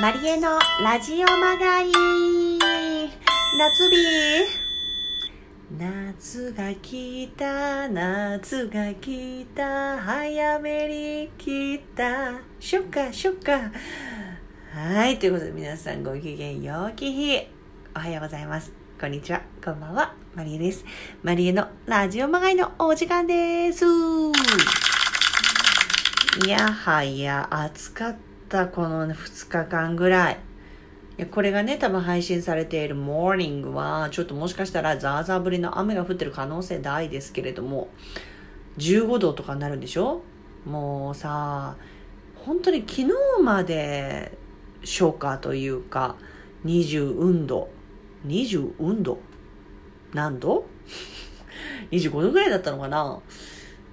マリエのラジオまがい夏日。夏が来た。夏が来た。早めに来た。しょっかしょっかはい。ということで皆さんご機嫌よう。き日おはようございます。こんにちは。こんばんは。マリエです。マリエのラジオまがいのお時間です。いやはや。暑かった。たこの2日間ぐらい。これがね、多分配信されているモーニングは、ちょっともしかしたらザーザー降りの雨が降ってる可能性大ですけれども、15度とかになるんでしょ？もうさ、本当に昨日まで初夏というか、20運動。20運動？何度 ?25 度ぐらいだったのかな？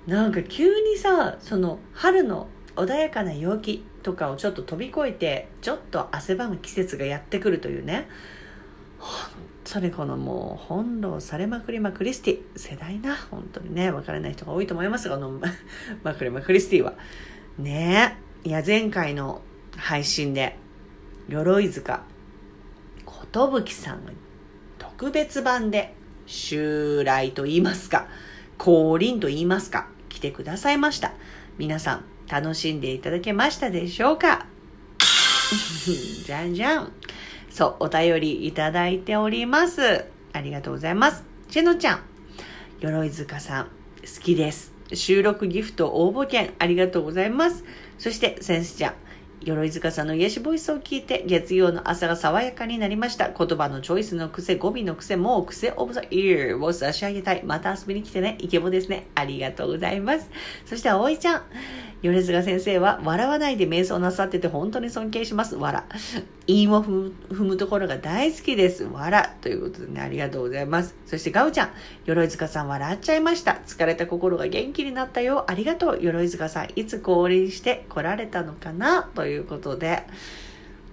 なんか急にさ、その春の穏やかな陽気とかをちょっと飛び越えてちょっと汗ばむ季節がやってくるというね。本当にこのもう翻弄されまくりまクリスティ世代な。本当にね分からない人が多いと思いますがこの まくりまクリスティは。ねえいや前回の配信で鎧塚寿さんが特別版で襲来と言いますか降臨と言いますか来てくださいました。皆さん楽しんでいただけましたでしょうか？じゃんじゃん。そう、お便りいただいております。ありがとうございます。チェノちゃん、鎧塚さん、好きです。収録ギフト応募券ありがとうございます。そして、センスちゃん、鎧塚さんの癒しボイスを聞いて、月曜の朝が爽やかになりました。言葉のチョイスの癖、語尾の癖、もう癖オブザイヤーを差し上げたい。また遊びに来てね。イケボですね。ありがとうございます。そして、葵ちゃん。米塚先生は笑わないで瞑想なさってて本当に尊敬します。笑。韻を踏むところが大好きです。笑。ということでね、ありがとうございます。そしてガウちゃん。鎧塚さん笑っちゃいました。疲れた心が元気になったよ。ありがとう。鎧塚さん。いつ降臨して来られたのかな？ということで。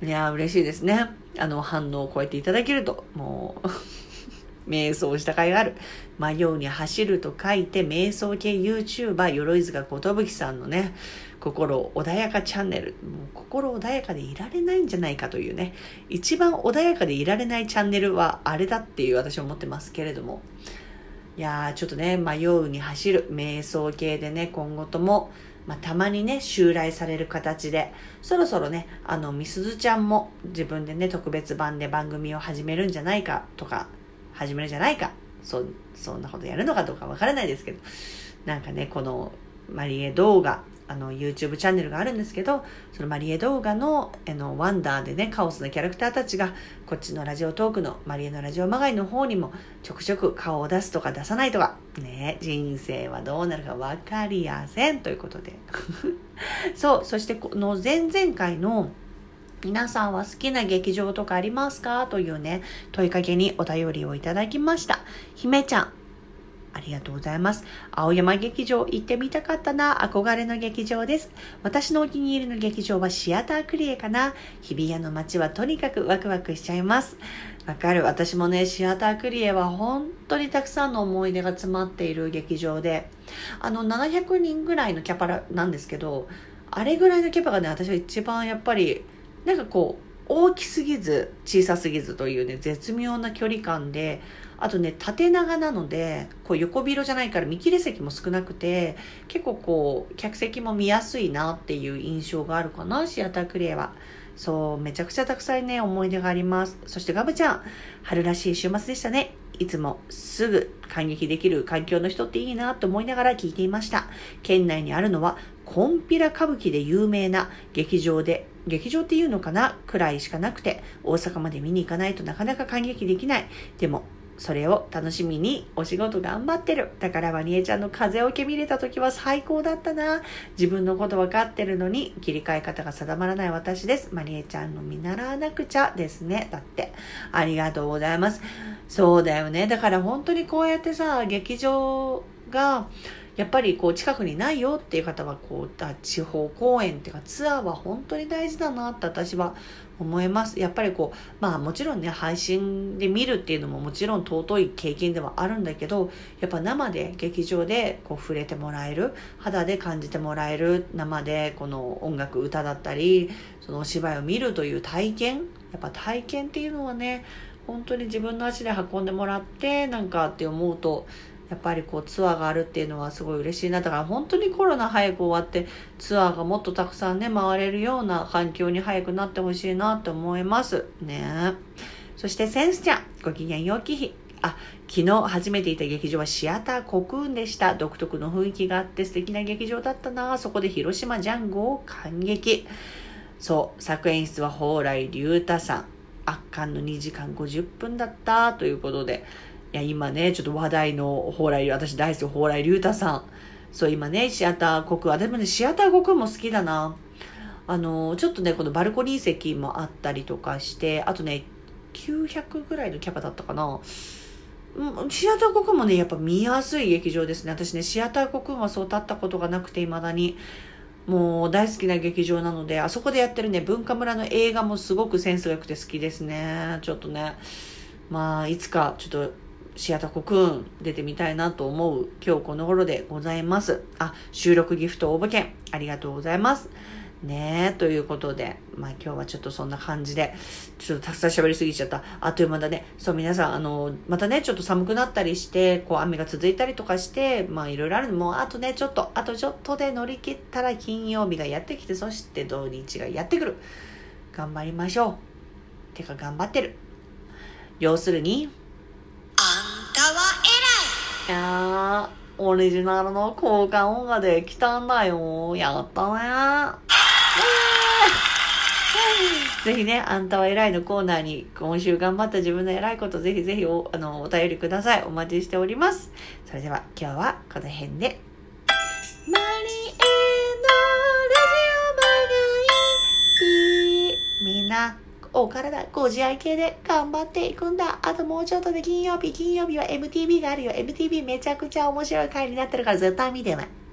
いや嬉しいですね。あの、反応を超えていただけると、もう 瞑想した甲斐がある。迷うに走ると書いて、瞑想系 YouTuber、鎧塚寿さんのね、心穏やかチャンネル。もう心穏やかでいられないんじゃないかというね、一番穏やかでいられないチャンネルはあれだっていう私は思ってますけれども。いやー、ちょっとね、迷うに走る、瞑想系でね、今後とも、まあ、たまにね、襲来される形で、そろそろね、あの、みすずちゃんも自分でね、特別版で番組を始めるんじゃないかとか、始めるんじゃないか。そ、そんなことやるのかどうかわからないですけど、なんかね、このマリエ動画、あの、YouTube チャンネルがあるんですけど、そのマリエ動画の、あの、ワンダーでね、カオスなキャラクターたちが、こっちのラジオトークのマリエのラジオまがいの方にも、ちょくちょく顔を出すとか出さないとか、ね、人生はどうなるかわかりやせんということで。そう、そしてこの前々回の、皆さんは好きな劇場とかありますか？というね、問いかけにお便りをいただきました。姫ちゃん、ありがとうございます。青山劇場行ってみたかったな。憧れの劇場です。私のお気に入りの劇場はシアタークリエかな。日比谷の街はとにかくワクワクしちゃいます。わかる。私もね、シアタークリエは本当にたくさんの思い出が詰まっている劇場で、あの、700人ぐらいのキャパなんですけど、あれぐらいのキャパがね、私は一番やっぱりなんかこう大きすぎず小さすぎずというね絶妙な距離感であとね縦長なのでこう横広じゃないから見切れ席も少なくて結構こう客席も見やすいなっていう印象があるかなシアタークリエは。そう、めちゃくちゃたくさんね、思い出があります。そしてガブちゃん、春らしい週末でしたね。いつもすぐ感激できる環境の人っていいなと思いながら聞いていました。県内にあるのは、コンピラ歌舞伎で有名な劇場で劇場っていうのかな？くらいしかなくて、大阪まで見に行かないとなかなか感激できない。でも、それを楽しみにお仕事頑張ってる。だからマニエちゃんの風を受け見れた時は最高だったな。自分のこと分かってるのに切り替え方が定まらない私です。マニエちゃんの見習わなくちゃですね。だって。ありがとうございます。そうだよね。だから本当にこうやってさ、劇場がやっぱりこう近くにないよっていう方はこう地方公演っていうかツアーは本当に大事だなって私は思います。やっぱりこう、まあもちろんね、配信で見るっていうのももちろん尊い経験ではあるんだけど、やっぱ生で劇場でこう触れてもらえる、肌で感じてもらえる、生でこの音楽、歌だったり、そのお芝居を見るという体験、やっぱ体験っていうのはね、本当に自分の足で運んでもらってなんかって思うとやっぱりこうツアーがあるっていうのはすごい嬉しいなだから本当にコロナ早く終わってツアーがもっとたくさんね回れるような環境に早くなってほしいなって思いますね。そしてセンスちゃんご機嫌よき日。あ昨日初めていた劇場はシアターコクーンでした。独特の雰囲気があって素敵な劇場だったな。そこで広島ジャンゴを感激。そう作演出は蓬莱竜太さん。圧巻の2時間50分だった。ということでいや、今ね、ちょっと話題の蓬莱、私大好き、蓬莱竜太さん。そう、今ね、シアター国、あ、でもね、シアター国も好きだな。あの、ちょっとね、このバルコニー席もあったりとかして、あとね、900ぐらいのキャパだったかな。シアター国もね、やっぱ見やすい劇場ですね。私ね、シアター国はそう立ったことがなくて、未だに。もう大好きな劇場なので、あそこでやってるね、文化村の映画もすごくセンスが良くて好きですね。ちょっとね。まあ、いつかちょっとシアタコくん出てみたいなと思う今日この頃でございます。あ、収録ギフト応募券ありがとうございます。ねえ、ということで、まあ今日はちょっとそんな感じで、ちょっとたくさん喋りすぎちゃった。あっという間だね。そう、皆さん、あの、またね、ちょっと寒くなったりして、こう雨が続いたりとかして、まあいろいろあるのもあとね、ちょっと、あとちょっとで乗り切ったら金曜日がやってきて、そして土日がやってくる。頑張りましょう。てか頑張ってる。要するに、やー、オリジナルの交換音ができたんだよ。やったねーぜひね、あんたは偉いのコーナーに今週頑張った自分の偉いことぜひぜひおあのお便りください。お待ちしております。それでは今日はこの辺で。マリ体ご自愛系で頑張っていくんだ。あともうちょっとで金曜日、金曜日は MTV があるよ。MTV めちゃくちゃ面白い回になってるから絶対見てね。